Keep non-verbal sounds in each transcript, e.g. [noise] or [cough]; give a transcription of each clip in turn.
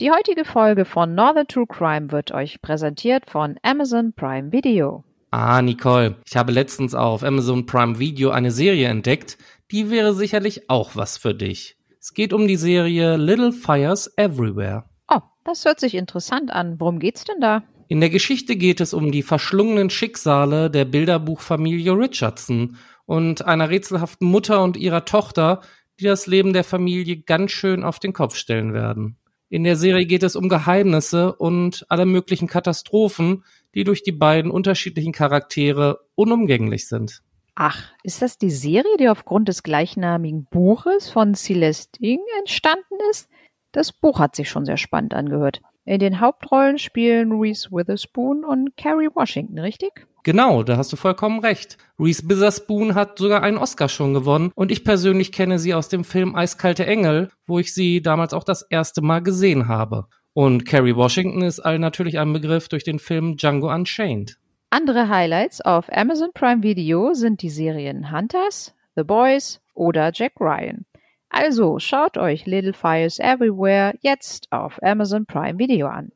Die heutige Folge von Northern True Crime wird euch präsentiert von Amazon Prime Video. Ah, Nicole, ich habe letztens auf Amazon Prime Video eine Serie entdeckt, die wäre sicherlich auch was für dich. Es geht um die Serie Little Fires Everywhere. Oh, das hört sich interessant an. Worum geht's denn da? In der Geschichte geht es um die verschlungenen Schicksale der Bilderbuchfamilie Richardson und einer rätselhaften Mutter und ihrer Tochter, die das Leben der Familie ganz schön auf den Kopf stellen werden. In der Serie geht es um Geheimnisse und alle möglichen Katastrophen, die durch die beiden unterschiedlichen Charaktere unumgänglich sind. Ach, ist das die Serie, die aufgrund des gleichnamigen Buches von Celeste Ng entstanden ist? Das Buch hat sich schon sehr spannend angehört. In den Hauptrollen spielen Reese Witherspoon und Carrie Washington, richtig? Genau, da hast du vollkommen recht. Reese Witherspoon hat sogar einen Oscar schon gewonnen und ich persönlich kenne sie aus dem Film Eiskalte Engel, wo ich sie damals auch das erste Mal gesehen habe. Und Carrie Washington ist allen natürlich ein Begriff durch den Film Django Unchained. Andere Highlights auf Amazon Prime Video sind die Serien Hunters, The Boys oder Jack Ryan. Also schaut euch Little Fires Everywhere jetzt auf Amazon Prime Video an.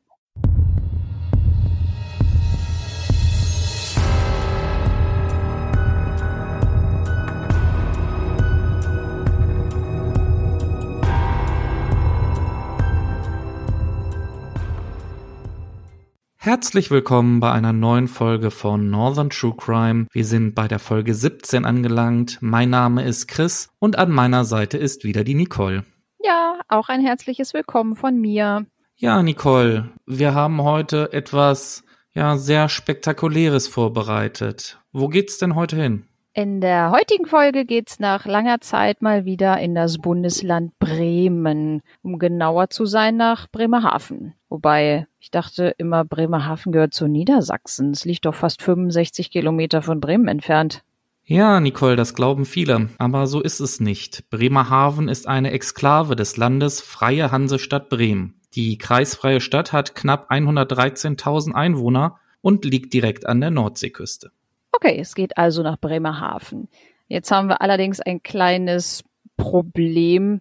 Herzlich willkommen bei einer neuen Folge von Northern True Crime. Wir sind bei der Folge 17 angelangt. Mein Name ist Chris und an meiner Seite ist wieder die Nicole. Ja, auch ein herzliches Willkommen von mir. Ja, Nicole, wir haben heute etwas ja sehr spektakuläres vorbereitet. Wo geht's denn heute hin? In der heutigen Folge geht's nach langer Zeit mal wieder in das Bundesland Bremen, um genauer zu sein nach Bremerhaven. Wobei ich dachte immer, Bremerhaven gehört zu Niedersachsen. Es liegt doch fast 65 Kilometer von Bremen entfernt. Ja, Nicole, das glauben viele, aber so ist es nicht. Bremerhaven ist eine Exklave des Landes Freie Hansestadt Bremen. Die kreisfreie Stadt hat knapp 113.000 Einwohner und liegt direkt an der Nordseeküste. Okay, es geht also nach Bremerhaven. Jetzt haben wir allerdings ein kleines Problem,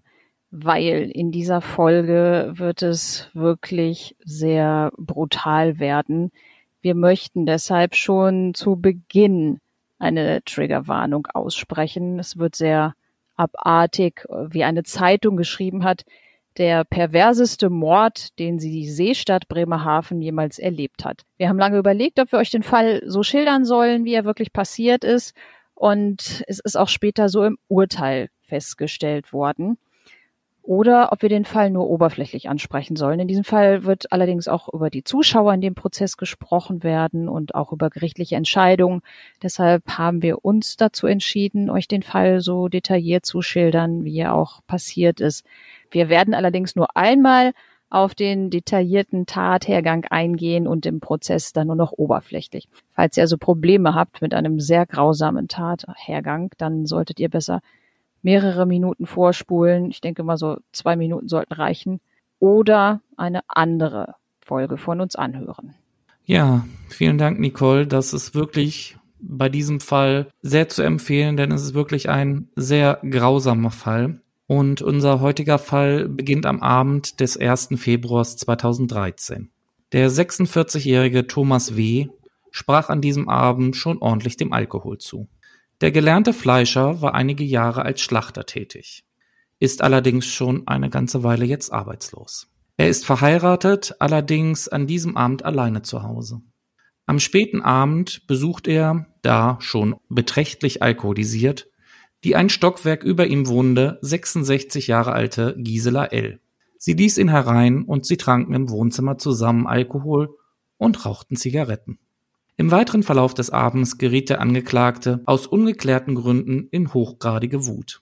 weil in dieser Folge wird es wirklich sehr brutal werden. Wir möchten deshalb schon zu Beginn eine Triggerwarnung aussprechen. Es wird sehr abartig, wie eine Zeitung geschrieben hat, der perverseste Mord, den sie die Seestadt Bremerhaven jemals erlebt hat. Wir haben lange überlegt, ob wir euch den Fall so schildern sollen, wie er wirklich passiert ist. Und es ist auch später so im Urteil festgestellt worden. Oder ob wir den Fall nur oberflächlich ansprechen sollen. In diesem Fall wird allerdings auch über die Zuschauer in dem Prozess gesprochen werden und auch über gerichtliche Entscheidungen. Deshalb haben wir uns dazu entschieden, euch den Fall so detailliert zu schildern, wie er auch passiert ist. Wir werden allerdings nur einmal auf den detaillierten Tathergang eingehen und im Prozess dann nur noch oberflächlich. Falls ihr also Probleme habt mit einem sehr grausamen Tathergang, dann solltet ihr besser mehrere Minuten vorspulen. Ich denke mal so zwei Minuten sollten reichen. Oder eine andere Folge von uns anhören. Ja, vielen Dank, Nicole. Das ist wirklich bei diesem Fall sehr zu empfehlen, denn es ist wirklich ein sehr grausamer Fall. Und unser heutiger Fall beginnt am Abend des 1. Februars 2013. Der 46-jährige Thomas W. sprach an diesem Abend schon ordentlich dem Alkohol zu. Der gelernte Fleischer war einige Jahre als Schlachter tätig, ist allerdings schon eine ganze Weile jetzt arbeitslos. Er ist verheiratet, allerdings an diesem Abend alleine zu Hause. Am späten Abend besucht er, da schon beträchtlich alkoholisiert, die ein Stockwerk über ihm wohnende, 66 Jahre alte Gisela L. Sie ließ ihn herein und sie tranken im Wohnzimmer zusammen Alkohol und rauchten Zigaretten. Im weiteren Verlauf des Abends geriet der Angeklagte aus ungeklärten Gründen in hochgradige Wut.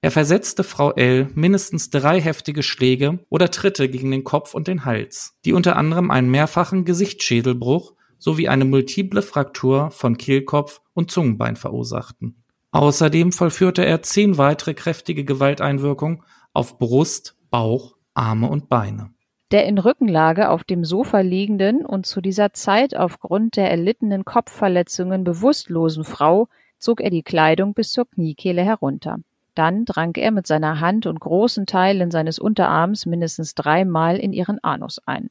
Er versetzte Frau L. mindestens drei heftige Schläge oder Tritte gegen den Kopf und den Hals, die unter anderem einen mehrfachen Gesichtsschädelbruch sowie eine multiple Fraktur von Kehlkopf und Zungenbein verursachten. Außerdem vollführte er zehn weitere kräftige Gewalteinwirkungen auf Brust, Bauch, Arme und Beine. Der in Rückenlage auf dem Sofa liegenden und zu dieser Zeit aufgrund der erlittenen Kopfverletzungen bewusstlosen Frau zog er die Kleidung bis zur Kniekehle herunter. Dann drang er mit seiner Hand und großen Teilen seines Unterarms mindestens dreimal in ihren Anus ein.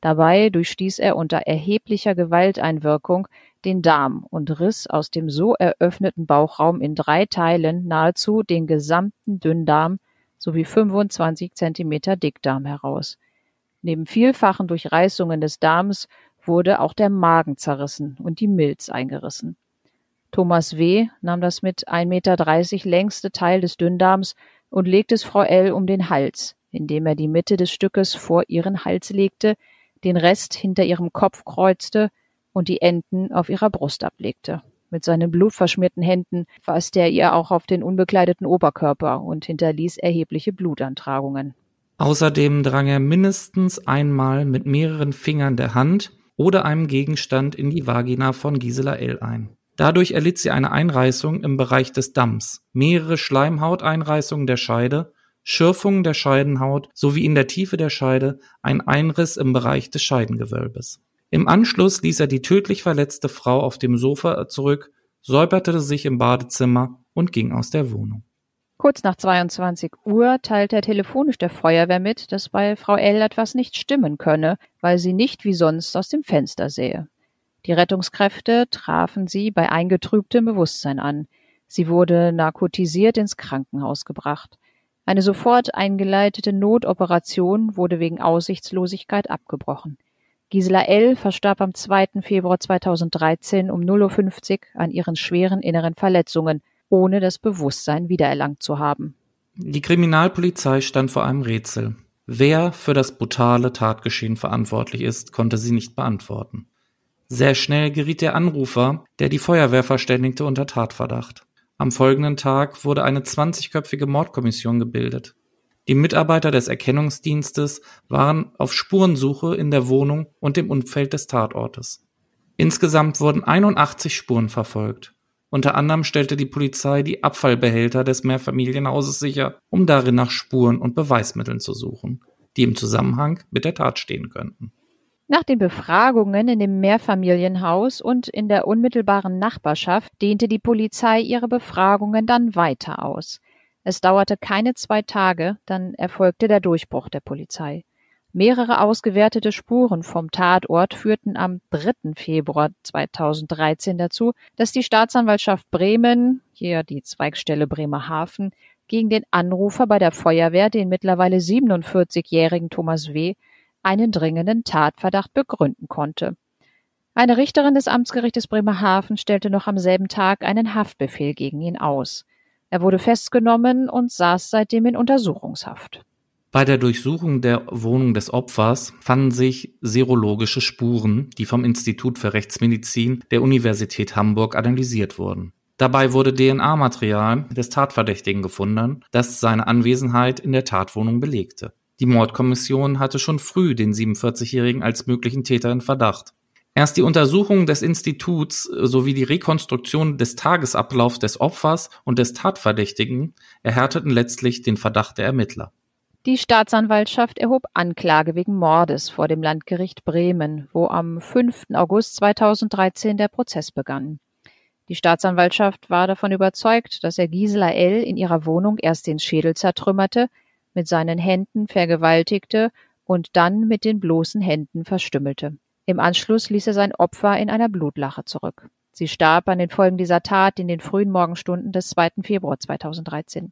Dabei durchstieß er unter erheblicher Gewalteinwirkung den Darm und riss aus dem so eröffneten Bauchraum in drei Teilen nahezu den gesamten Dünndarm sowie 25 Zentimeter Dickdarm heraus. Neben vielfachen Durchreißungen des Darms wurde auch der Magen zerrissen und die Milz eingerissen. Thomas W. nahm das mit 1,30 Meter längste Teil des Dünndarms und legte es Frau L. um den Hals, indem er die Mitte des Stückes vor ihren Hals legte, den Rest hinter ihrem Kopf kreuzte und die Enden auf ihrer Brust ablegte. Mit seinen blutverschmierten Händen fasste er ihr auch auf den unbekleideten Oberkörper und hinterließ erhebliche Blutantragungen. Außerdem drang er mindestens einmal mit mehreren Fingern der Hand oder einem Gegenstand in die Vagina von Gisela L. ein. Dadurch erlitt sie eine Einreißung im Bereich des Damms, mehrere Schleimhauteinreißungen der Scheide, Schürfungen der Scheidenhaut sowie in der Tiefe der Scheide ein Einriss im Bereich des Scheidengewölbes. Im Anschluss ließ er die tödlich verletzte Frau auf dem Sofa zurück, säuberte sich im Badezimmer und ging aus der Wohnung. Kurz nach 22 Uhr teilte er telefonisch der Feuerwehr mit, dass bei Frau L. etwas nicht stimmen könne, weil sie nicht wie sonst aus dem Fenster sehe. Die Rettungskräfte trafen sie bei eingetrübtem Bewusstsein an. Sie wurde narkotisiert ins Krankenhaus gebracht. Eine sofort eingeleitete Notoperation wurde wegen Aussichtslosigkeit abgebrochen. Gisela L. verstarb am 2. Februar 2013 um 0.50 Uhr an ihren schweren inneren Verletzungen, ohne das Bewusstsein wiedererlangt zu haben. Die Kriminalpolizei stand vor einem Rätsel. Wer für das brutale Tatgeschehen verantwortlich ist, konnte sie nicht beantworten. Sehr schnell geriet der Anrufer, der die Feuerwehr verständigte, unter Tatverdacht. Am folgenden Tag wurde eine 20-köpfige Mordkommission gebildet. Die Mitarbeiter des Erkennungsdienstes waren auf Spurensuche in der Wohnung und dem Umfeld des Tatortes. Insgesamt wurden 81 Spuren verfolgt. Unter anderem stellte die Polizei die Abfallbehälter des Mehrfamilienhauses sicher, um darin nach Spuren und Beweismitteln zu suchen, die im Zusammenhang mit der Tat stehen könnten. Nach den Befragungen in dem Mehrfamilienhaus und in der unmittelbaren Nachbarschaft dehnte die Polizei ihre Befragungen dann weiter aus. Es dauerte keine zwei Tage, dann erfolgte der Durchbruch der Polizei. Mehrere ausgewertete Spuren vom Tatort führten am 3. Februar 2013 dazu, dass die Staatsanwaltschaft Bremen, hier die Zweigstelle Bremerhaven, gegen den Anrufer bei der Feuerwehr, den mittlerweile 47-jährigen Thomas W., einen dringenden Tatverdacht begründen konnte. Eine Richterin des Amtsgerichtes Bremerhaven stellte noch am selben Tag einen Haftbefehl gegen ihn aus. Er wurde festgenommen und saß seitdem in Untersuchungshaft. Bei der Durchsuchung der Wohnung des Opfers fanden sich serologische Spuren, die vom Institut für Rechtsmedizin der Universität Hamburg analysiert wurden. Dabei wurde DNA-Material des Tatverdächtigen gefunden, das seine Anwesenheit in der Tatwohnung belegte. Die Mordkommission hatte schon früh den 47-Jährigen als möglichen Täter in Verdacht. Erst die Untersuchung des Instituts sowie die Rekonstruktion des Tagesablaufs des Opfers und des Tatverdächtigen erhärteten letztlich den Verdacht der Ermittler. Die Staatsanwaltschaft erhob Anklage wegen Mordes vor dem Landgericht Bremen, wo am 5. August 2013 der Prozess begann. Die Staatsanwaltschaft war davon überzeugt, dass er Gisela L. in ihrer Wohnung erst den Schädel zertrümmerte, mit seinen Händen vergewaltigte und dann mit den bloßen Händen verstümmelte. Im Anschluss ließ er sein Opfer in einer Blutlache zurück. Sie starb an den Folgen dieser Tat in den frühen Morgenstunden des 2. Februar 2013.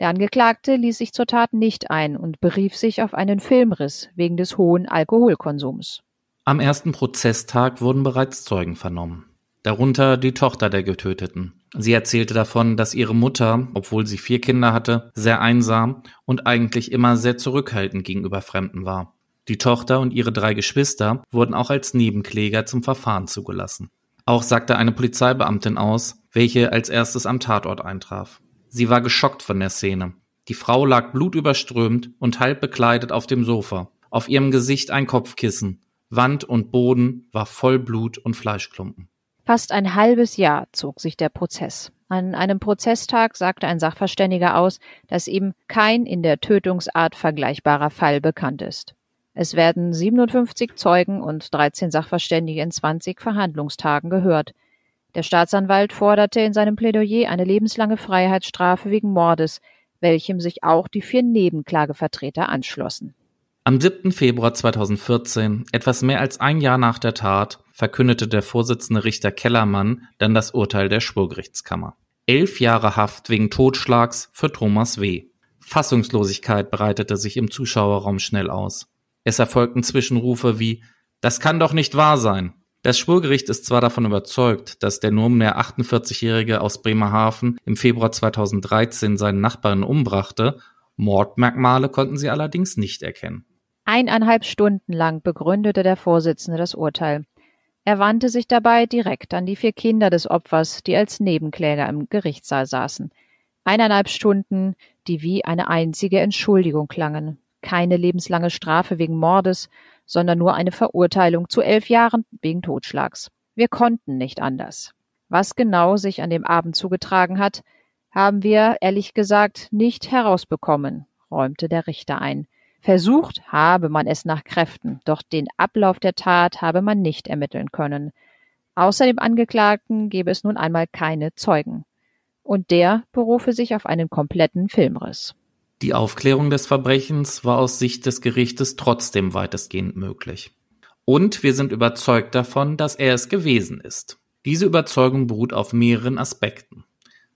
Der Angeklagte ließ sich zur Tat nicht ein und berief sich auf einen Filmriss wegen des hohen Alkoholkonsums. Am ersten Prozesstag wurden bereits Zeugen vernommen darunter die Tochter der Getöteten. Sie erzählte davon, dass ihre Mutter, obwohl sie vier Kinder hatte, sehr einsam und eigentlich immer sehr zurückhaltend gegenüber Fremden war. Die Tochter und ihre drei Geschwister wurden auch als Nebenkläger zum Verfahren zugelassen. Auch sagte eine Polizeibeamtin aus, welche als erstes am Tatort eintraf. Sie war geschockt von der Szene. Die Frau lag blutüberströmt und halb bekleidet auf dem Sofa. Auf ihrem Gesicht ein Kopfkissen. Wand und Boden war voll Blut und Fleischklumpen. Fast ein halbes Jahr zog sich der Prozess. An einem Prozesstag sagte ein Sachverständiger aus, dass ihm kein in der Tötungsart vergleichbarer Fall bekannt ist. Es werden 57 Zeugen und 13 Sachverständige in 20 Verhandlungstagen gehört. Der Staatsanwalt forderte in seinem Plädoyer eine lebenslange Freiheitsstrafe wegen Mordes, welchem sich auch die vier Nebenklagevertreter anschlossen. Am 7. Februar 2014, etwas mehr als ein Jahr nach der Tat, verkündete der Vorsitzende Richter Kellermann dann das Urteil der Schwurgerichtskammer. Elf Jahre Haft wegen Totschlags für Thomas W. Fassungslosigkeit breitete sich im Zuschauerraum schnell aus. Es erfolgten Zwischenrufe wie Das kann doch nicht wahr sein. Das Schwurgericht ist zwar davon überzeugt, dass der nunmehr 48-Jährige aus Bremerhaven im Februar 2013 seinen Nachbarn umbrachte, Mordmerkmale konnten sie allerdings nicht erkennen. Eineinhalb Stunden lang begründete der Vorsitzende das Urteil. Er wandte sich dabei direkt an die vier Kinder des Opfers, die als Nebenkläger im Gerichtssaal saßen. Eineinhalb Stunden, die wie eine einzige Entschuldigung klangen. Keine lebenslange Strafe wegen Mordes, sondern nur eine Verurteilung zu elf Jahren wegen Totschlags. Wir konnten nicht anders. Was genau sich an dem Abend zugetragen hat, haben wir, ehrlich gesagt, nicht herausbekommen, räumte der Richter ein. Versucht habe man es nach Kräften, doch den Ablauf der Tat habe man nicht ermitteln können. Außer dem Angeklagten gebe es nun einmal keine Zeugen. Und der berufe sich auf einen kompletten Filmriss. Die Aufklärung des Verbrechens war aus Sicht des Gerichtes trotzdem weitestgehend möglich. Und wir sind überzeugt davon, dass er es gewesen ist. Diese Überzeugung beruht auf mehreren Aspekten.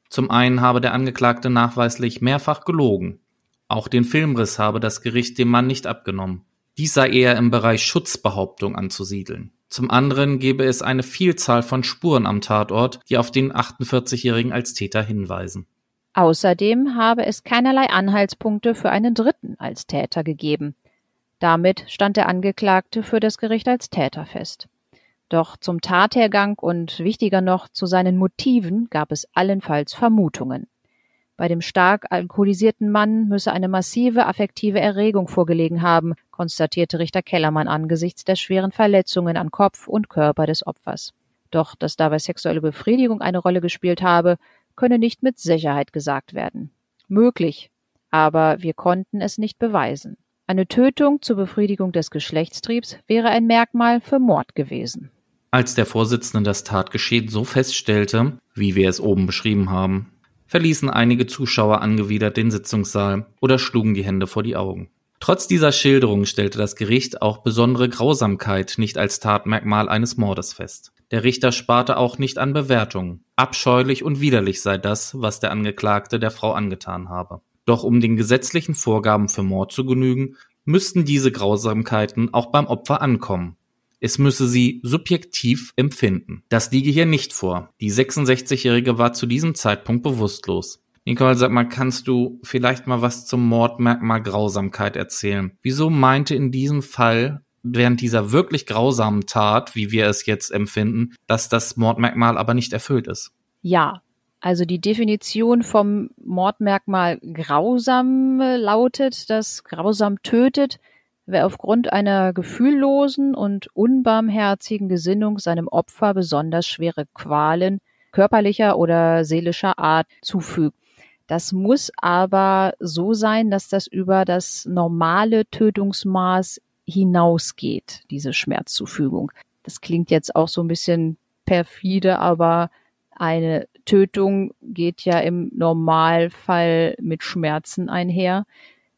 Zum einen habe der Angeklagte nachweislich mehrfach gelogen. Auch den Filmriss habe das Gericht dem Mann nicht abgenommen. Dies sei eher im Bereich Schutzbehauptung anzusiedeln. Zum anderen gebe es eine Vielzahl von Spuren am Tatort, die auf den 48-Jährigen als Täter hinweisen. Außerdem habe es keinerlei Anhaltspunkte für einen Dritten als Täter gegeben. Damit stand der Angeklagte für das Gericht als Täter fest. Doch zum Tathergang und wichtiger noch zu seinen Motiven gab es allenfalls Vermutungen. Bei dem stark alkoholisierten Mann müsse eine massive affektive Erregung vorgelegen haben, konstatierte Richter Kellermann angesichts der schweren Verletzungen an Kopf und Körper des Opfers. Doch dass dabei sexuelle Befriedigung eine Rolle gespielt habe, könne nicht mit Sicherheit gesagt werden. Möglich, aber wir konnten es nicht beweisen. Eine Tötung zur Befriedigung des Geschlechtstriebs wäre ein Merkmal für Mord gewesen. Als der Vorsitzende das Tatgeschehen so feststellte, wie wir es oben beschrieben haben, verließen einige Zuschauer angewidert den Sitzungssaal oder schlugen die Hände vor die Augen. Trotz dieser Schilderung stellte das Gericht auch besondere Grausamkeit nicht als Tatmerkmal eines Mordes fest. Der Richter sparte auch nicht an Bewertungen. Abscheulich und widerlich sei das, was der Angeklagte der Frau angetan habe. Doch um den gesetzlichen Vorgaben für Mord zu genügen, müssten diese Grausamkeiten auch beim Opfer ankommen. Es müsse sie subjektiv empfinden. Das liege hier nicht vor. Die 66-Jährige war zu diesem Zeitpunkt bewusstlos. Nicole, sag mal, kannst du vielleicht mal was zum Mordmerkmal Grausamkeit erzählen? Wieso meinte in diesem Fall während dieser wirklich grausamen Tat, wie wir es jetzt empfinden, dass das Mordmerkmal aber nicht erfüllt ist. Ja, also die Definition vom Mordmerkmal grausam lautet, dass grausam tötet, wer aufgrund einer gefühllosen und unbarmherzigen Gesinnung seinem Opfer besonders schwere Qualen körperlicher oder seelischer Art zufügt. Das muss aber so sein, dass das über das normale Tötungsmaß hinausgeht, diese Schmerzzufügung. Das klingt jetzt auch so ein bisschen perfide, aber eine Tötung geht ja im Normalfall mit Schmerzen einher.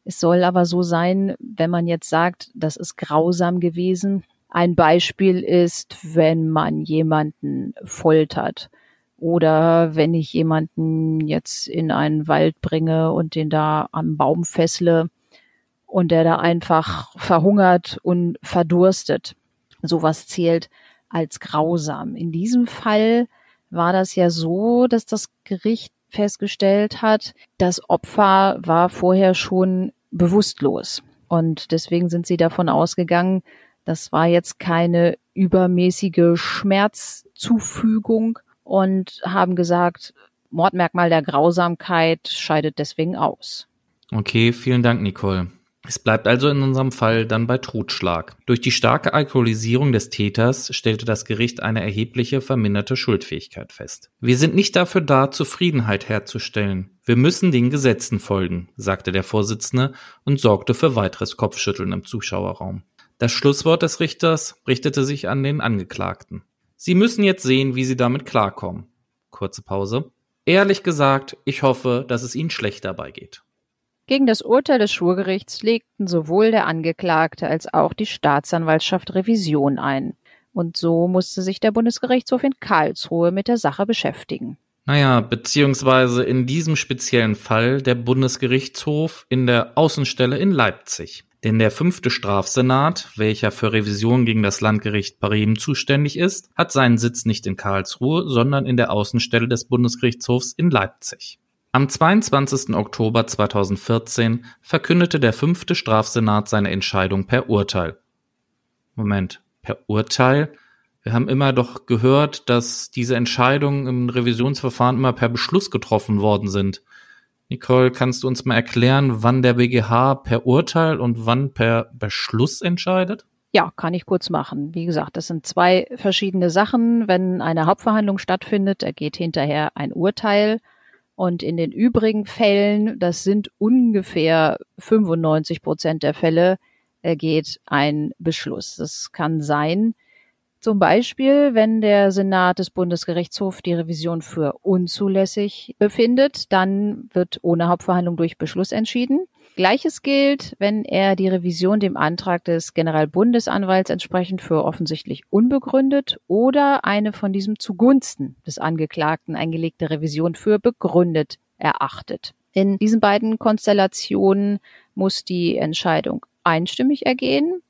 Es soll aber so sein, wenn man jetzt sagt, das ist grausam gewesen. Ein Beispiel ist, wenn man jemanden foltert oder wenn ich jemanden jetzt in einen Wald bringe und den da am Baum fessle und der da einfach verhungert und verdurstet. Sowas zählt als grausam. In diesem Fall war das ja so, dass das Gericht festgestellt hat, das Opfer war vorher schon bewusstlos. Und deswegen sind sie davon ausgegangen, das war jetzt keine übermäßige Schmerzzufügung und haben gesagt, Mordmerkmal der Grausamkeit scheidet deswegen aus. Okay, vielen Dank, Nicole. Es bleibt also in unserem Fall dann bei Totschlag. Durch die starke Alkoholisierung des Täters stellte das Gericht eine erhebliche verminderte Schuldfähigkeit fest. Wir sind nicht dafür da, Zufriedenheit herzustellen. Wir müssen den Gesetzen folgen, sagte der Vorsitzende und sorgte für weiteres Kopfschütteln im Zuschauerraum. Das Schlusswort des Richters richtete sich an den Angeklagten. Sie müssen jetzt sehen, wie Sie damit klarkommen. Kurze Pause. Ehrlich gesagt, ich hoffe, dass es Ihnen schlecht dabei geht. Gegen das Urteil des Schwurgerichts legten sowohl der Angeklagte als auch die Staatsanwaltschaft Revision ein. Und so musste sich der Bundesgerichtshof in Karlsruhe mit der Sache beschäftigen. Naja, beziehungsweise in diesem speziellen Fall der Bundesgerichtshof in der Außenstelle in Leipzig. Denn der fünfte Strafsenat, welcher für Revision gegen das Landgericht Bremen zuständig ist, hat seinen Sitz nicht in Karlsruhe, sondern in der Außenstelle des Bundesgerichtshofs in Leipzig. Am 22. Oktober 2014 verkündete der fünfte Strafsenat seine Entscheidung per Urteil. Moment, per Urteil? Wir haben immer doch gehört, dass diese Entscheidungen im Revisionsverfahren immer per Beschluss getroffen worden sind. Nicole, kannst du uns mal erklären, wann der BGH per Urteil und wann per Beschluss entscheidet? Ja, kann ich kurz machen. Wie gesagt, das sind zwei verschiedene Sachen. Wenn eine Hauptverhandlung stattfindet, ergeht hinterher ein Urteil. Und in den übrigen Fällen, das sind ungefähr 95 Prozent der Fälle, ergeht ein Beschluss. Das kann sein, zum Beispiel, wenn der Senat des Bundesgerichtshofs die Revision für unzulässig befindet, dann wird ohne Hauptverhandlung durch Beschluss entschieden. Gleiches gilt, wenn er die Revision dem Antrag des Generalbundesanwalts entsprechend für offensichtlich unbegründet oder eine von diesem zugunsten des Angeklagten eingelegte Revision für begründet erachtet. In diesen beiden Konstellationen muss die Entscheidung einstimmig ergehen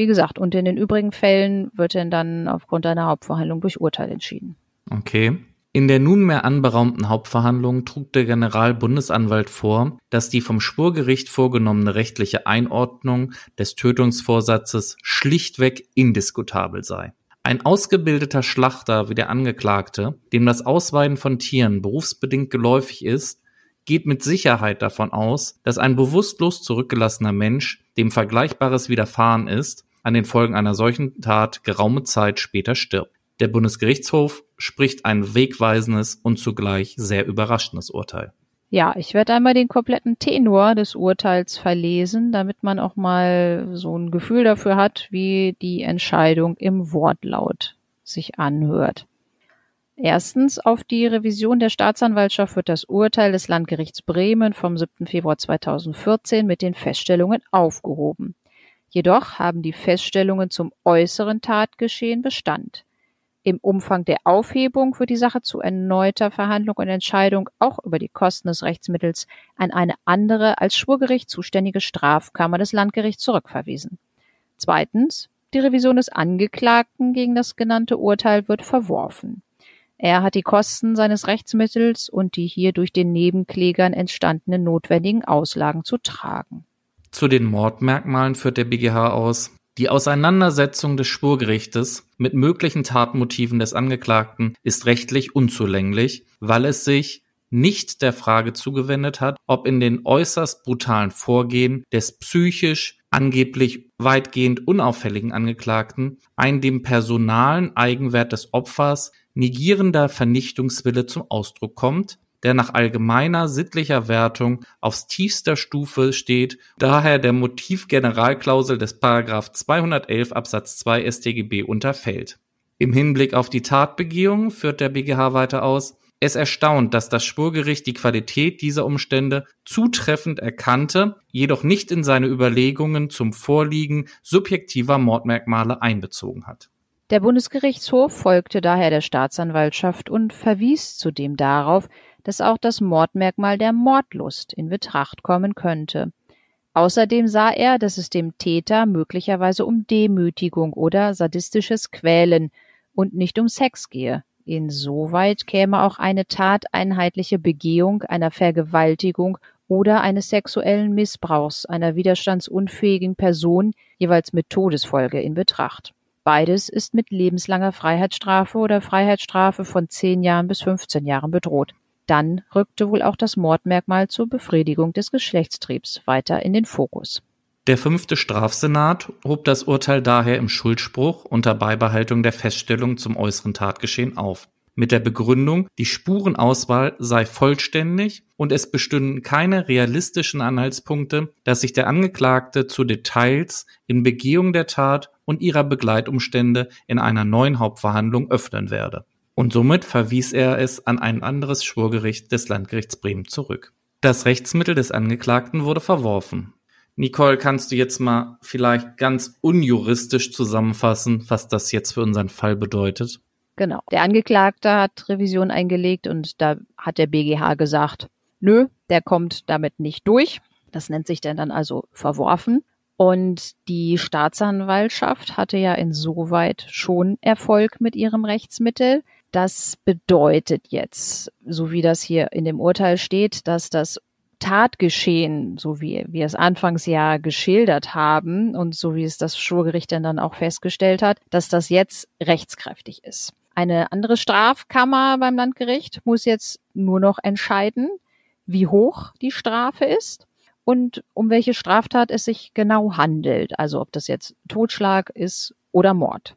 wie gesagt, und in den übrigen Fällen wird dann aufgrund einer Hauptverhandlung durch Urteil entschieden. Okay. In der nunmehr anberaumten Hauptverhandlung trug der Generalbundesanwalt vor, dass die vom Schwurgericht vorgenommene rechtliche Einordnung des Tötungsvorsatzes schlichtweg indiskutabel sei. Ein ausgebildeter Schlachter wie der Angeklagte, dem das Ausweiden von Tieren berufsbedingt geläufig ist, geht mit Sicherheit davon aus, dass ein bewusstlos zurückgelassener Mensch, dem Vergleichbares widerfahren ist, an den Folgen einer solchen Tat geraume Zeit später stirbt. Der Bundesgerichtshof spricht ein wegweisendes und zugleich sehr überraschendes Urteil. Ja, ich werde einmal den kompletten Tenor des Urteils verlesen, damit man auch mal so ein Gefühl dafür hat, wie die Entscheidung im Wortlaut sich anhört. Erstens, auf die Revision der Staatsanwaltschaft wird das Urteil des Landgerichts Bremen vom 7. Februar 2014 mit den Feststellungen aufgehoben. Jedoch haben die Feststellungen zum äußeren Tatgeschehen Bestand. Im Umfang der Aufhebung wird die Sache zu erneuter Verhandlung und Entscheidung auch über die Kosten des Rechtsmittels an eine andere als Schwurgericht zuständige Strafkammer des Landgerichts zurückverwiesen. Zweitens, die Revision des Angeklagten gegen das genannte Urteil wird verworfen. Er hat die Kosten seines Rechtsmittels und die hier durch den Nebenklägern entstandenen notwendigen Auslagen zu tragen. Zu den Mordmerkmalen führt der BGH aus, die Auseinandersetzung des Schwurgerichtes mit möglichen Tatmotiven des Angeklagten ist rechtlich unzulänglich, weil es sich nicht der Frage zugewendet hat, ob in den äußerst brutalen Vorgehen des psychisch angeblich weitgehend unauffälligen Angeklagten ein dem personalen Eigenwert des Opfers negierender Vernichtungswille zum Ausdruck kommt, der nach allgemeiner sittlicher Wertung aufs tiefster Stufe steht, daher der Motivgeneralklausel des § 211 Absatz 2 StGB unterfällt. Im Hinblick auf die Tatbegehung führt der BGH weiter aus, es erstaunt, dass das Schwurgericht die Qualität dieser Umstände zutreffend erkannte, jedoch nicht in seine Überlegungen zum Vorliegen subjektiver Mordmerkmale einbezogen hat. Der Bundesgerichtshof folgte daher der Staatsanwaltschaft und verwies zudem darauf, dass auch das Mordmerkmal der Mordlust in Betracht kommen könnte. Außerdem sah er, dass es dem Täter möglicherweise um Demütigung oder sadistisches Quälen und nicht um Sex gehe. Insoweit käme auch eine tateinheitliche Begehung einer Vergewaltigung oder eines sexuellen Missbrauchs einer widerstandsunfähigen Person jeweils mit Todesfolge in Betracht. Beides ist mit lebenslanger Freiheitsstrafe oder Freiheitsstrafe von zehn Jahren bis 15 Jahren bedroht. Dann rückte wohl auch das Mordmerkmal zur Befriedigung des Geschlechtstriebs weiter in den Fokus. Der fünfte Strafsenat hob das Urteil daher im Schuldspruch unter Beibehaltung der Feststellung zum äußeren Tatgeschehen auf. mit der Begründung, die Spurenauswahl sei vollständig und es bestünden keine realistischen Anhaltspunkte, dass sich der Angeklagte zu Details in Begehung der Tat und ihrer Begleitumstände in einer neuen Hauptverhandlung öffnen werde. Und somit verwies er es an ein anderes Schwurgericht des Landgerichts Bremen zurück. Das Rechtsmittel des Angeklagten wurde verworfen. Nicole, kannst du jetzt mal vielleicht ganz unjuristisch zusammenfassen, was das jetzt für unseren Fall bedeutet? Genau. Der Angeklagte hat Revision eingelegt und da hat der BGH gesagt, nö, der kommt damit nicht durch. Das nennt sich dann also verworfen. Und die Staatsanwaltschaft hatte ja insoweit schon Erfolg mit ihrem Rechtsmittel. Das bedeutet jetzt, so wie das hier in dem Urteil steht, dass das Tatgeschehen, so wie wir es anfangs ja geschildert haben und so wie es das Schwurgericht dann auch festgestellt hat, dass das jetzt rechtskräftig ist. Eine andere Strafkammer beim Landgericht muss jetzt nur noch entscheiden, wie hoch die Strafe ist und um welche Straftat es sich genau handelt. Also ob das jetzt Totschlag ist oder Mord.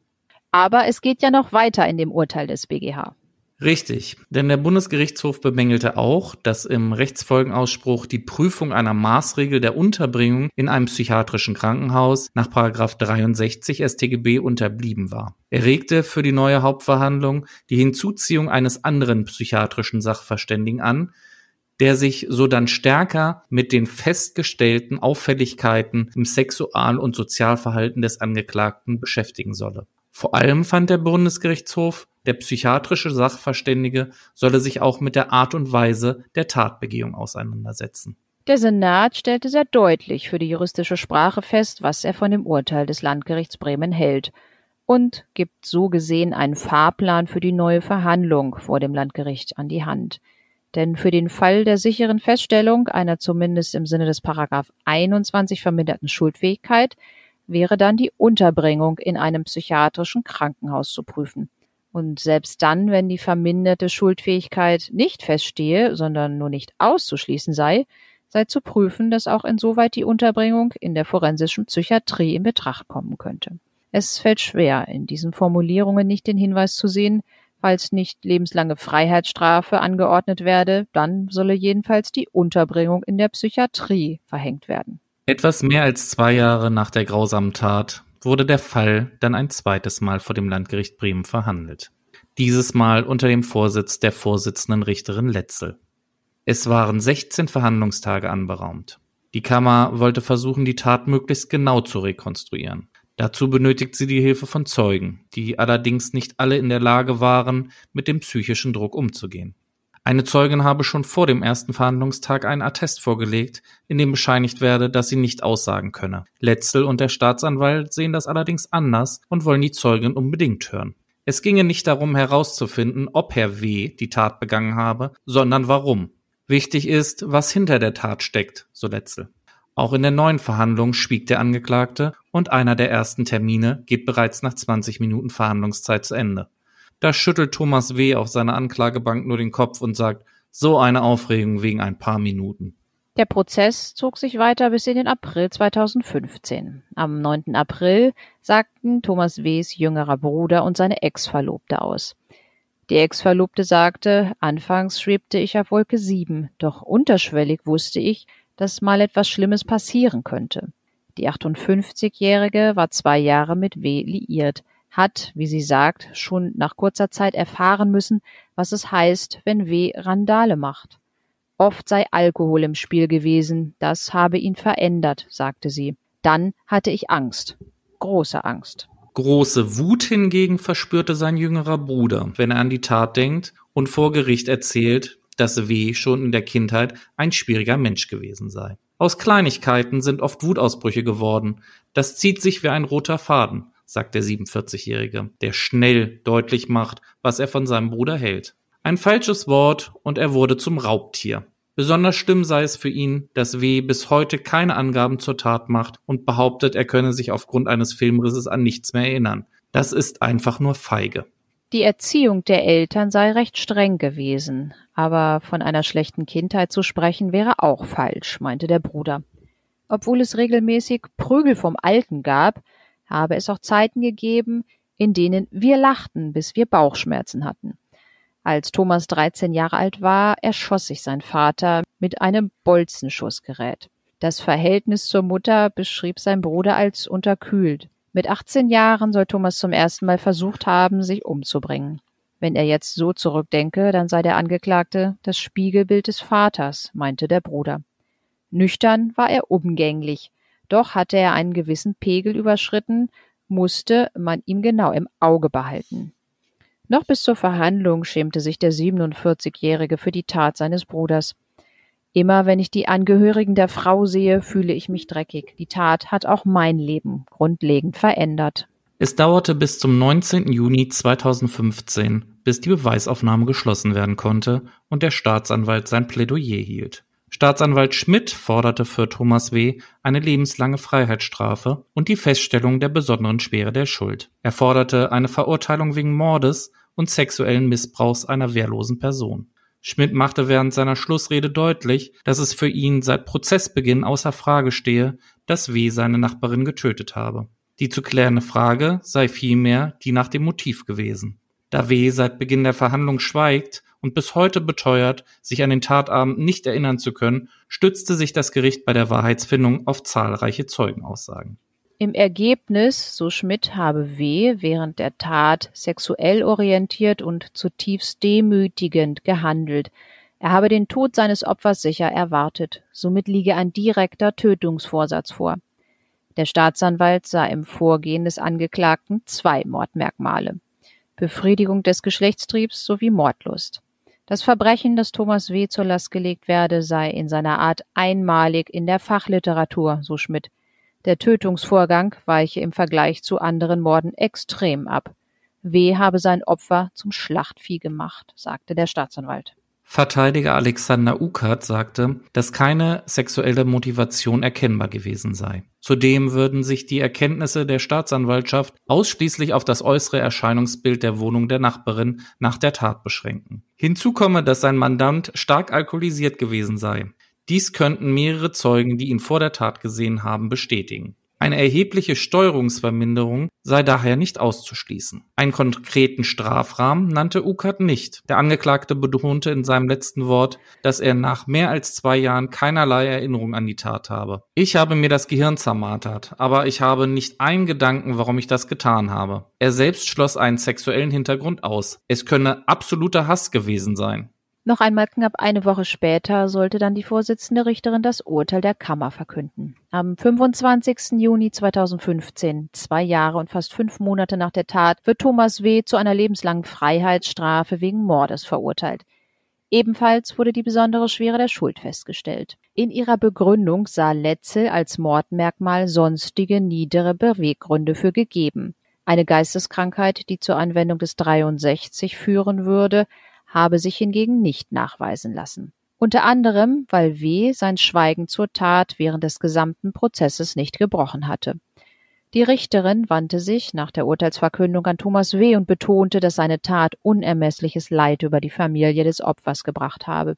Aber es geht ja noch weiter in dem Urteil des BGH. Richtig, denn der Bundesgerichtshof bemängelte auch, dass im Rechtsfolgenausspruch die Prüfung einer Maßregel der Unterbringung in einem psychiatrischen Krankenhaus nach 63 StGB unterblieben war. Er regte für die neue Hauptverhandlung die Hinzuziehung eines anderen psychiatrischen Sachverständigen an, der sich so dann stärker mit den festgestellten Auffälligkeiten im Sexual- und Sozialverhalten des Angeklagten beschäftigen solle. Vor allem fand der Bundesgerichtshof, der psychiatrische Sachverständige solle sich auch mit der Art und Weise der Tatbegehung auseinandersetzen. Der Senat stellte sehr deutlich für die juristische Sprache fest, was er von dem Urteil des Landgerichts Bremen hält und gibt so gesehen einen Fahrplan für die neue Verhandlung vor dem Landgericht an die Hand. Denn für den Fall der sicheren Feststellung einer zumindest im Sinne des Paragraph 21 verminderten Schuldfähigkeit wäre dann die Unterbringung in einem psychiatrischen Krankenhaus zu prüfen. Und selbst dann, wenn die verminderte Schuldfähigkeit nicht feststehe, sondern nur nicht auszuschließen sei, sei zu prüfen, dass auch insoweit die Unterbringung in der forensischen Psychiatrie in Betracht kommen könnte. Es fällt schwer, in diesen Formulierungen nicht den Hinweis zu sehen, falls nicht lebenslange Freiheitsstrafe angeordnet werde, dann solle jedenfalls die Unterbringung in der Psychiatrie verhängt werden. Etwas mehr als zwei Jahre nach der grausamen Tat wurde der Fall dann ein zweites Mal vor dem Landgericht Bremen verhandelt. Dieses Mal unter dem Vorsitz der Vorsitzenden Richterin Letzel. Es waren 16 Verhandlungstage anberaumt. Die Kammer wollte versuchen, die Tat möglichst genau zu rekonstruieren. Dazu benötigt sie die Hilfe von Zeugen, die allerdings nicht alle in der Lage waren, mit dem psychischen Druck umzugehen. Eine Zeugin habe schon vor dem ersten Verhandlungstag einen Attest vorgelegt, in dem bescheinigt werde, dass sie nicht aussagen könne. Letzel und der Staatsanwalt sehen das allerdings anders und wollen die Zeugin unbedingt hören. Es ginge nicht darum herauszufinden, ob Herr W. die Tat begangen habe, sondern warum. Wichtig ist, was hinter der Tat steckt, so Letzel. Auch in der neuen Verhandlung schwieg der Angeklagte und einer der ersten Termine geht bereits nach 20 Minuten Verhandlungszeit zu Ende. Da schüttelt Thomas W. auf seiner Anklagebank nur den Kopf und sagt, so eine Aufregung wegen ein paar Minuten. Der Prozess zog sich weiter bis in den April 2015. Am 9. April sagten Thomas W.s jüngerer Bruder und seine Ex-Verlobte aus. Die Ex-Verlobte sagte, anfangs schwebte ich auf Wolke 7, doch unterschwellig wusste ich, dass mal etwas Schlimmes passieren könnte. Die 58-Jährige war zwei Jahre mit W. liiert hat, wie sie sagt, schon nach kurzer Zeit erfahren müssen, was es heißt, wenn W. Randale macht. Oft sei Alkohol im Spiel gewesen, das habe ihn verändert, sagte sie. Dann hatte ich Angst, große Angst. Große Wut hingegen verspürte sein jüngerer Bruder, wenn er an die Tat denkt und vor Gericht erzählt, dass W. schon in der Kindheit ein schwieriger Mensch gewesen sei. Aus Kleinigkeiten sind oft Wutausbrüche geworden. Das zieht sich wie ein roter Faden sagt der 47-Jährige, der schnell deutlich macht, was er von seinem Bruder hält. Ein falsches Wort und er wurde zum Raubtier. Besonders schlimm sei es für ihn, dass W. bis heute keine Angaben zur Tat macht und behauptet, er könne sich aufgrund eines Filmrisses an nichts mehr erinnern. Das ist einfach nur feige. Die Erziehung der Eltern sei recht streng gewesen, aber von einer schlechten Kindheit zu sprechen wäre auch falsch, meinte der Bruder. Obwohl es regelmäßig Prügel vom Alten gab, habe es auch Zeiten gegeben, in denen wir lachten, bis wir Bauchschmerzen hatten. Als Thomas 13 Jahre alt war, erschoss sich sein Vater mit einem Bolzenschussgerät. Das Verhältnis zur Mutter beschrieb sein Bruder als unterkühlt. Mit 18 Jahren soll Thomas zum ersten Mal versucht haben, sich umzubringen. Wenn er jetzt so zurückdenke, dann sei der Angeklagte das Spiegelbild des Vaters, meinte der Bruder. Nüchtern war er umgänglich, doch hatte er einen gewissen Pegel überschritten, musste man ihm genau im Auge behalten. Noch bis zur Verhandlung schämte sich der 47-Jährige für die Tat seines Bruders. Immer wenn ich die Angehörigen der Frau sehe, fühle ich mich dreckig. Die Tat hat auch mein Leben grundlegend verändert. Es dauerte bis zum 19. Juni 2015, bis die Beweisaufnahme geschlossen werden konnte und der Staatsanwalt sein Plädoyer hielt. Staatsanwalt Schmidt forderte für Thomas W. eine lebenslange Freiheitsstrafe und die Feststellung der besonderen Schwere der Schuld. Er forderte eine Verurteilung wegen Mordes und sexuellen Missbrauchs einer wehrlosen Person. Schmidt machte während seiner Schlussrede deutlich, dass es für ihn seit Prozessbeginn außer Frage stehe, dass W. seine Nachbarin getötet habe. Die zu klärende Frage sei vielmehr die nach dem Motiv gewesen. Da W. seit Beginn der Verhandlung schweigt und bis heute beteuert, sich an den Tatabend nicht erinnern zu können, stützte sich das Gericht bei der Wahrheitsfindung auf zahlreiche Zeugenaussagen. Im Ergebnis, so Schmidt, habe W. während der Tat sexuell orientiert und zutiefst demütigend gehandelt. Er habe den Tod seines Opfers sicher erwartet. Somit liege ein direkter Tötungsvorsatz vor. Der Staatsanwalt sah im Vorgehen des Angeklagten zwei Mordmerkmale. Befriedigung des Geschlechtstriebs sowie Mordlust. Das Verbrechen, das Thomas W. zur Last gelegt werde, sei in seiner Art einmalig in der Fachliteratur, so Schmidt. Der Tötungsvorgang weiche im Vergleich zu anderen Morden extrem ab. W. habe sein Opfer zum Schlachtvieh gemacht, sagte der Staatsanwalt. Verteidiger Alexander Ukert sagte, dass keine sexuelle Motivation erkennbar gewesen sei. Zudem würden sich die Erkenntnisse der Staatsanwaltschaft ausschließlich auf das äußere Erscheinungsbild der Wohnung der Nachbarin nach der Tat beschränken. Hinzu komme, dass sein Mandant stark alkoholisiert gewesen sei. Dies könnten mehrere Zeugen, die ihn vor der Tat gesehen haben, bestätigen. Eine erhebliche Steuerungsverminderung sei daher nicht auszuschließen. Einen konkreten Strafrahmen nannte Ukert nicht. Der Angeklagte betonte in seinem letzten Wort, dass er nach mehr als zwei Jahren keinerlei Erinnerung an die Tat habe. Ich habe mir das Gehirn zermartert, aber ich habe nicht einen Gedanken, warum ich das getan habe. Er selbst schloss einen sexuellen Hintergrund aus. Es könne absoluter Hass gewesen sein. Noch einmal knapp eine Woche später sollte dann die Vorsitzende Richterin das Urteil der Kammer verkünden. Am 25. Juni 2015, zwei Jahre und fast fünf Monate nach der Tat, wird Thomas W. zu einer lebenslangen Freiheitsstrafe wegen Mordes verurteilt. Ebenfalls wurde die besondere Schwere der Schuld festgestellt. In ihrer Begründung sah Letzel als Mordmerkmal sonstige niedere Beweggründe für gegeben. Eine Geisteskrankheit, die zur Anwendung des 63 führen würde, habe sich hingegen nicht nachweisen lassen. Unter anderem, weil W. sein Schweigen zur Tat während des gesamten Prozesses nicht gebrochen hatte. Die Richterin wandte sich nach der Urteilsverkündung an Thomas W. und betonte, dass seine Tat unermessliches Leid über die Familie des Opfers gebracht habe.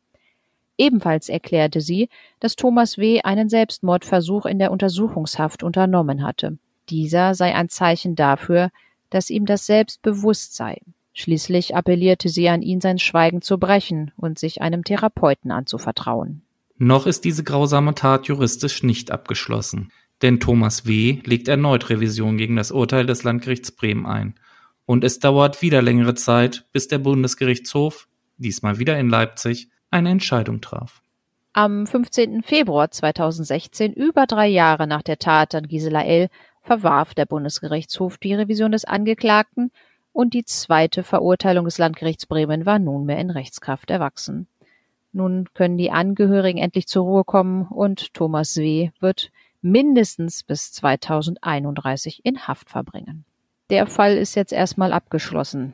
Ebenfalls erklärte sie, dass Thomas W. einen Selbstmordversuch in der Untersuchungshaft unternommen hatte. Dieser sei ein Zeichen dafür, dass ihm das selbst bewusst sei. Schließlich appellierte sie an ihn, sein Schweigen zu brechen und sich einem Therapeuten anzuvertrauen. Noch ist diese grausame Tat juristisch nicht abgeschlossen, denn Thomas W. legt erneut Revision gegen das Urteil des Landgerichts Bremen ein. Und es dauert wieder längere Zeit, bis der Bundesgerichtshof, diesmal wieder in Leipzig, eine Entscheidung traf. Am 15. Februar 2016, über drei Jahre nach der Tat an Gisela L., verwarf der Bundesgerichtshof die Revision des Angeklagten und die zweite Verurteilung des Landgerichts Bremen war nunmehr in Rechtskraft erwachsen. Nun können die Angehörigen endlich zur Ruhe kommen und Thomas W. wird mindestens bis 2031 in Haft verbringen. Der Fall ist jetzt erstmal abgeschlossen.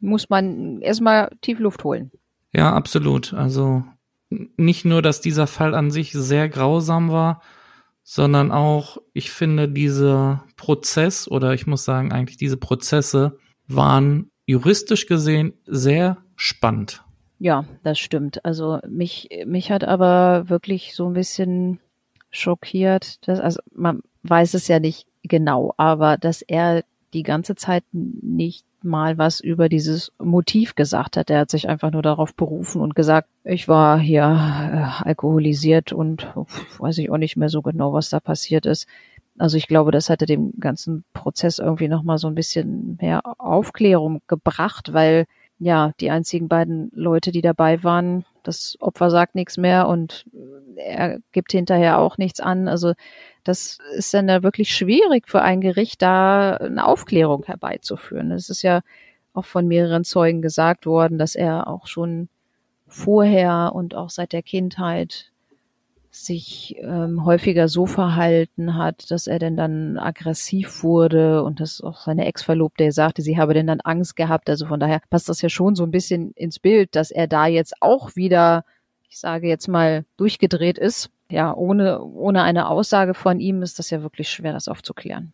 Muss man erstmal tief Luft holen. Ja, absolut. Also nicht nur, dass dieser Fall an sich sehr grausam war, sondern auch, ich finde, dieser Prozess oder ich muss sagen, eigentlich diese Prozesse waren juristisch gesehen sehr spannend. Ja, das stimmt. Also mich, mich hat aber wirklich so ein bisschen schockiert, dass, also man weiß es ja nicht genau, aber dass er die ganze Zeit nicht mal was über dieses Motiv gesagt hat. Er hat sich einfach nur darauf berufen und gesagt, ich war hier äh, alkoholisiert und weiß ich auch nicht mehr so genau, was da passiert ist. Also ich glaube, das hatte dem ganzen Prozess irgendwie nochmal so ein bisschen mehr Aufklärung gebracht, weil ja, die einzigen beiden Leute, die dabei waren, das Opfer sagt nichts mehr und er gibt hinterher auch nichts an. Also das ist dann da wirklich schwierig für ein Gericht, da eine Aufklärung herbeizuführen. Es ist ja auch von mehreren Zeugen gesagt worden, dass er auch schon vorher und auch seit der Kindheit sich ähm, häufiger so verhalten hat, dass er denn dann aggressiv wurde und dass auch seine Ex-Verlobte sagte, sie habe denn dann Angst gehabt. Also von daher passt das ja schon so ein bisschen ins Bild, dass er da jetzt auch wieder, ich sage jetzt mal, durchgedreht ist. Ja, ohne, ohne eine Aussage von ihm ist das ja wirklich schwer, das aufzuklären.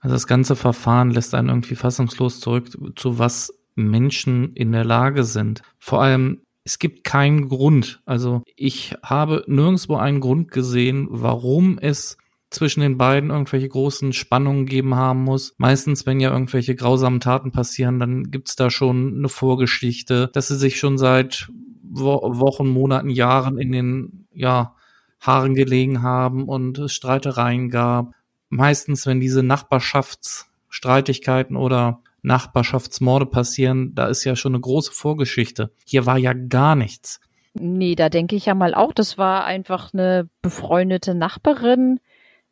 Also das ganze Verfahren lässt einen irgendwie fassungslos zurück, zu was Menschen in der Lage sind. Vor allem es gibt keinen Grund. Also ich habe nirgendwo einen Grund gesehen, warum es zwischen den beiden irgendwelche großen Spannungen geben haben muss. Meistens, wenn ja irgendwelche grausamen Taten passieren, dann gibt's da schon eine Vorgeschichte, dass sie sich schon seit Wo Wochen, Monaten, Jahren in den ja, Haaren gelegen haben und es Streitereien gab. Meistens, wenn diese Nachbarschaftsstreitigkeiten oder Nachbarschaftsmorde passieren, da ist ja schon eine große Vorgeschichte. Hier war ja gar nichts. Nee, da denke ich ja mal auch, das war einfach eine befreundete Nachbarin.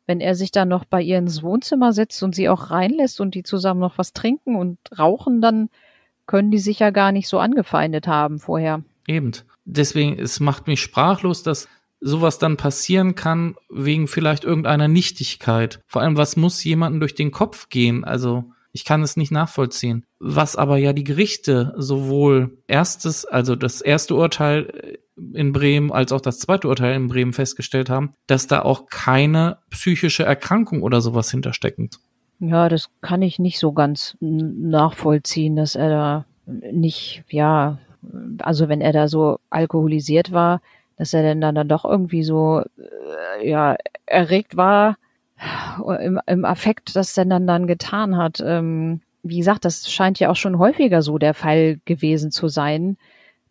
Wenn er sich dann noch bei ihr ins Wohnzimmer setzt und sie auch reinlässt und die zusammen noch was trinken und rauchen, dann können die sich ja gar nicht so angefeindet haben vorher. Eben. Deswegen, es macht mich sprachlos, dass sowas dann passieren kann wegen vielleicht irgendeiner Nichtigkeit. Vor allem, was muss jemandem durch den Kopf gehen? Also, ich kann es nicht nachvollziehen. Was aber ja die Gerichte sowohl erstes, also das erste Urteil in Bremen als auch das zweite Urteil in Bremen festgestellt haben, dass da auch keine psychische Erkrankung oder sowas hintersteckend. Ja, das kann ich nicht so ganz nachvollziehen, dass er da nicht, ja, also wenn er da so alkoholisiert war, dass er denn dann, dann doch irgendwie so, äh, ja, erregt war, im, im Affekt das denn dann, dann getan hat. Ähm, wie gesagt, das scheint ja auch schon häufiger so der Fall gewesen zu sein,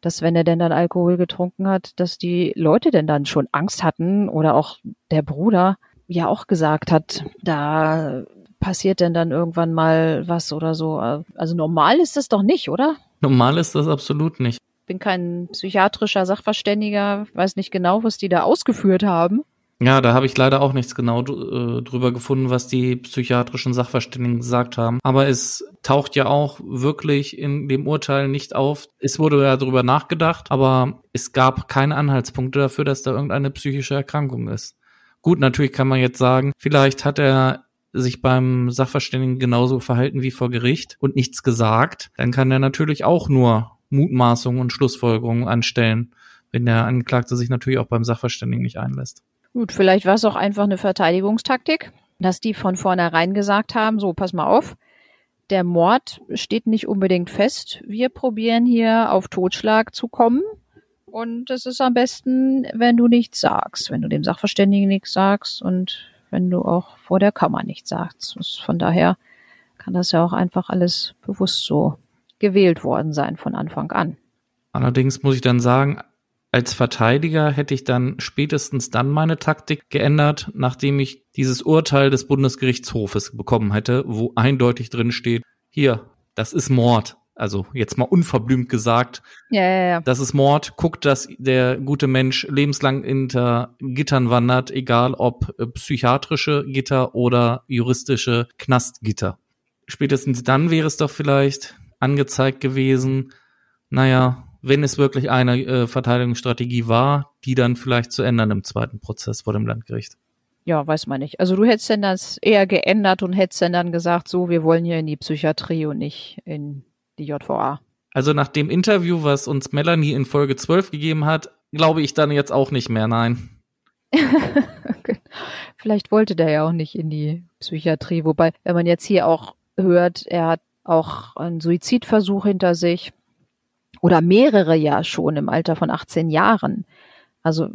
dass wenn er denn dann Alkohol getrunken hat, dass die Leute denn dann schon Angst hatten oder auch der Bruder ja auch gesagt hat, da passiert denn dann irgendwann mal was oder so. Also normal ist das doch nicht, oder? Normal ist das absolut nicht. Bin kein psychiatrischer Sachverständiger, weiß nicht genau, was die da ausgeführt haben. Ja, da habe ich leider auch nichts genau äh, drüber gefunden, was die psychiatrischen Sachverständigen gesagt haben. Aber es taucht ja auch wirklich in dem Urteil nicht auf. Es wurde ja darüber nachgedacht, aber es gab keine Anhaltspunkte dafür, dass da irgendeine psychische Erkrankung ist. Gut, natürlich kann man jetzt sagen, vielleicht hat er sich beim Sachverständigen genauso verhalten wie vor Gericht und nichts gesagt. Dann kann er natürlich auch nur Mutmaßungen und Schlussfolgerungen anstellen, wenn der Angeklagte sich natürlich auch beim Sachverständigen nicht einlässt. Gut, vielleicht war es auch einfach eine Verteidigungstaktik, dass die von vornherein gesagt haben, so, pass mal auf, der Mord steht nicht unbedingt fest. Wir probieren hier auf Totschlag zu kommen. Und es ist am besten, wenn du nichts sagst, wenn du dem Sachverständigen nichts sagst und wenn du auch vor der Kammer nichts sagst. Von daher kann das ja auch einfach alles bewusst so gewählt worden sein von Anfang an. Allerdings muss ich dann sagen, als Verteidiger hätte ich dann spätestens dann meine Taktik geändert, nachdem ich dieses Urteil des Bundesgerichtshofes bekommen hätte, wo eindeutig drin steht, hier, das ist Mord. Also jetzt mal unverblümt gesagt, ja, ja, ja. das ist Mord. Guckt, dass der gute Mensch lebenslang hinter Gittern wandert, egal ob äh, psychiatrische Gitter oder juristische Knastgitter. Spätestens dann wäre es doch vielleicht angezeigt gewesen, naja, wenn es wirklich eine äh, Verteidigungsstrategie war, die dann vielleicht zu ändern im zweiten Prozess vor dem Landgericht. Ja, weiß man nicht. Also du hättest denn das eher geändert und hättest dann, dann gesagt, so, wir wollen hier in die Psychiatrie und nicht in die JVA. Also nach dem Interview, was uns Melanie in Folge 12 gegeben hat, glaube ich dann jetzt auch nicht mehr, nein. [laughs] Vielleicht wollte der ja auch nicht in die Psychiatrie. Wobei, wenn man jetzt hier auch hört, er hat auch einen Suizidversuch hinter sich oder mehrere ja schon im Alter von 18 Jahren. Also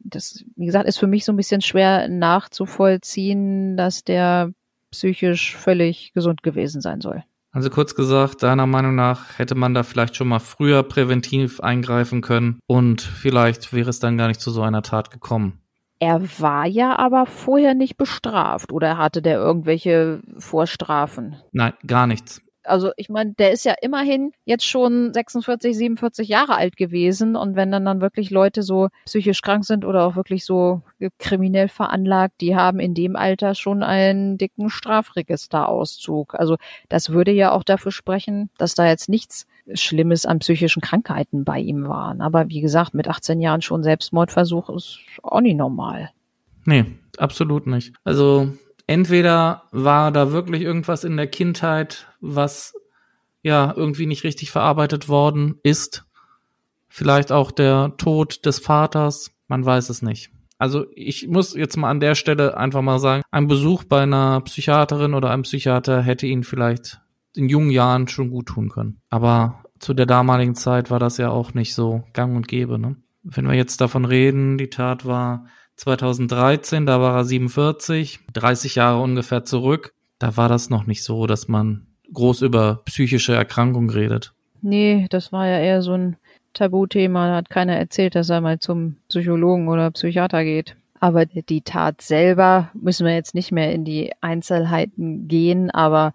das, wie gesagt, ist für mich so ein bisschen schwer nachzuvollziehen, dass der psychisch völlig gesund gewesen sein soll. Also kurz gesagt, deiner Meinung nach hätte man da vielleicht schon mal früher präventiv eingreifen können und vielleicht wäre es dann gar nicht zu so einer Tat gekommen. Er war ja aber vorher nicht bestraft oder hatte der irgendwelche Vorstrafen? Nein, gar nichts also ich meine, der ist ja immerhin jetzt schon 46, 47 Jahre alt gewesen und wenn dann dann wirklich Leute so psychisch krank sind oder auch wirklich so kriminell veranlagt, die haben in dem Alter schon einen dicken Strafregisterauszug. Also das würde ja auch dafür sprechen, dass da jetzt nichts Schlimmes an psychischen Krankheiten bei ihm waren. Aber wie gesagt, mit 18 Jahren schon Selbstmordversuch ist auch nicht normal. Nee, absolut nicht. Also entweder war da wirklich irgendwas in der Kindheit, was ja irgendwie nicht richtig verarbeitet worden ist. Vielleicht auch der Tod des Vaters, man weiß es nicht. Also ich muss jetzt mal an der Stelle einfach mal sagen, ein Besuch bei einer Psychiaterin oder einem Psychiater hätte ihn vielleicht in jungen Jahren schon gut tun können. Aber zu der damaligen Zeit war das ja auch nicht so gang und gäbe. Ne? Wenn wir jetzt davon reden, die Tat war 2013, da war er 47, 30 Jahre ungefähr zurück. Da war das noch nicht so, dass man groß über psychische Erkrankung redet. Nee, das war ja eher so ein Tabuthema. Da hat keiner erzählt, dass er mal zum Psychologen oder Psychiater geht. Aber die Tat selber müssen wir jetzt nicht mehr in die Einzelheiten gehen, aber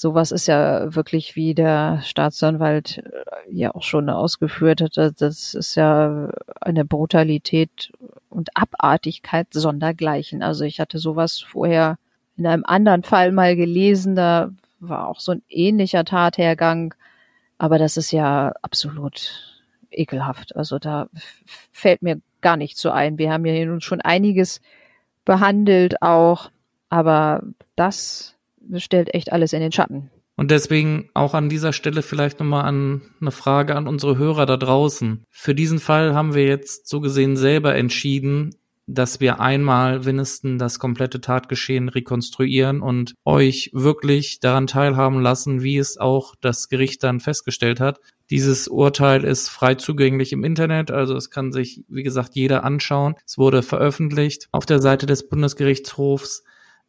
sowas ist ja wirklich, wie der Staatsanwalt äh, ja auch schon ausgeführt hat, das ist ja eine Brutalität und Abartigkeit sondergleichen. Also ich hatte sowas vorher in einem anderen Fall mal gelesen, da war auch so ein ähnlicher Tathergang, aber das ist ja absolut ekelhaft. Also da fällt mir gar nicht so ein. Wir haben ja nun schon einiges behandelt auch, aber das stellt echt alles in den Schatten. Und deswegen auch an dieser Stelle vielleicht nochmal an eine Frage an unsere Hörer da draußen. Für diesen Fall haben wir jetzt so gesehen selber entschieden, dass wir einmal wenigstens das komplette Tatgeschehen rekonstruieren und euch wirklich daran teilhaben lassen, wie es auch das Gericht dann festgestellt hat. Dieses Urteil ist frei zugänglich im Internet, also es kann sich, wie gesagt, jeder anschauen. Es wurde veröffentlicht auf der Seite des Bundesgerichtshofs.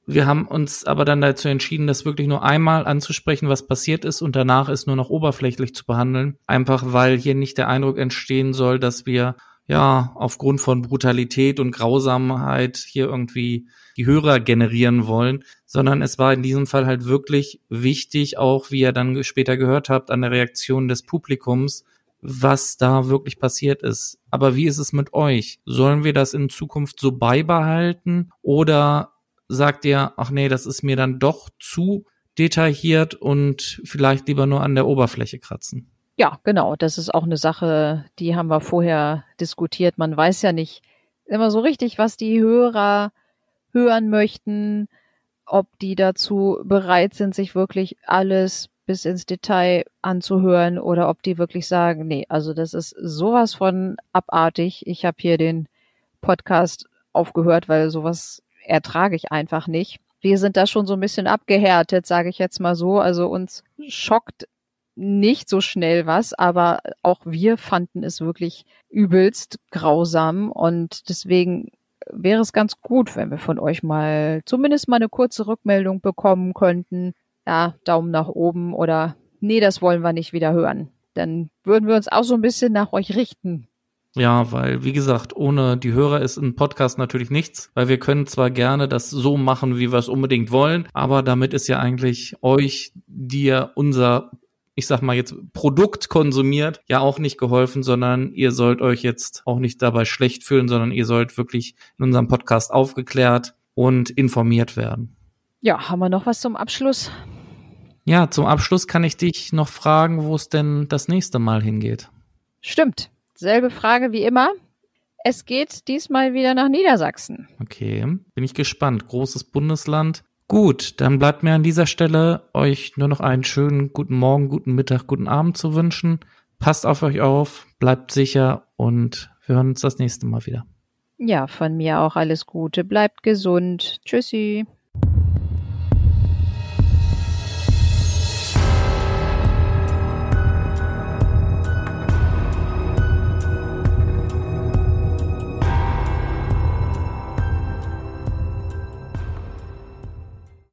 Wir haben uns aber dann dazu entschieden, das wirklich nur einmal anzusprechen, was passiert ist und danach ist nur noch oberflächlich zu behandeln. Einfach weil hier nicht der Eindruck entstehen soll, dass wir ja aufgrund von Brutalität und Grausamkeit hier irgendwie die Hörer generieren wollen, sondern es war in diesem Fall halt wirklich wichtig, auch wie ihr dann später gehört habt, an der Reaktion des Publikums, was da wirklich passiert ist. Aber wie ist es mit euch? Sollen wir das in Zukunft so beibehalten oder sagt ihr, ach nee, das ist mir dann doch zu detailliert und vielleicht lieber nur an der Oberfläche kratzen. Ja, genau. Das ist auch eine Sache, die haben wir vorher diskutiert. Man weiß ja nicht immer so richtig, was die Hörer hören möchten, ob die dazu bereit sind, sich wirklich alles bis ins Detail anzuhören oder ob die wirklich sagen, nee, also das ist sowas von abartig. Ich habe hier den Podcast aufgehört, weil sowas ertrage ich einfach nicht. Wir sind da schon so ein bisschen abgehärtet, sage ich jetzt mal so. Also uns schockt nicht so schnell was, aber auch wir fanden es wirklich übelst grausam und deswegen wäre es ganz gut, wenn wir von euch mal zumindest mal eine kurze Rückmeldung bekommen könnten. Ja, Daumen nach oben oder nee, das wollen wir nicht wieder hören. Dann würden wir uns auch so ein bisschen nach euch richten. Ja, weil, wie gesagt, ohne die Hörer ist ein Podcast natürlich nichts, weil wir können zwar gerne das so machen, wie wir es unbedingt wollen, aber damit ist ja eigentlich euch, ja unser ich sag mal jetzt Produkt konsumiert, ja auch nicht geholfen, sondern ihr sollt euch jetzt auch nicht dabei schlecht fühlen, sondern ihr sollt wirklich in unserem Podcast aufgeklärt und informiert werden. Ja, haben wir noch was zum Abschluss? Ja, zum Abschluss kann ich dich noch fragen, wo es denn das nächste Mal hingeht. Stimmt. Selbe Frage wie immer. Es geht diesmal wieder nach Niedersachsen. Okay, bin ich gespannt. Großes Bundesland. Gut, dann bleibt mir an dieser Stelle euch nur noch einen schönen guten Morgen, guten Mittag, guten Abend zu wünschen. Passt auf euch auf, bleibt sicher und wir hören uns das nächste Mal wieder. Ja, von mir auch alles Gute. Bleibt gesund. Tschüssi.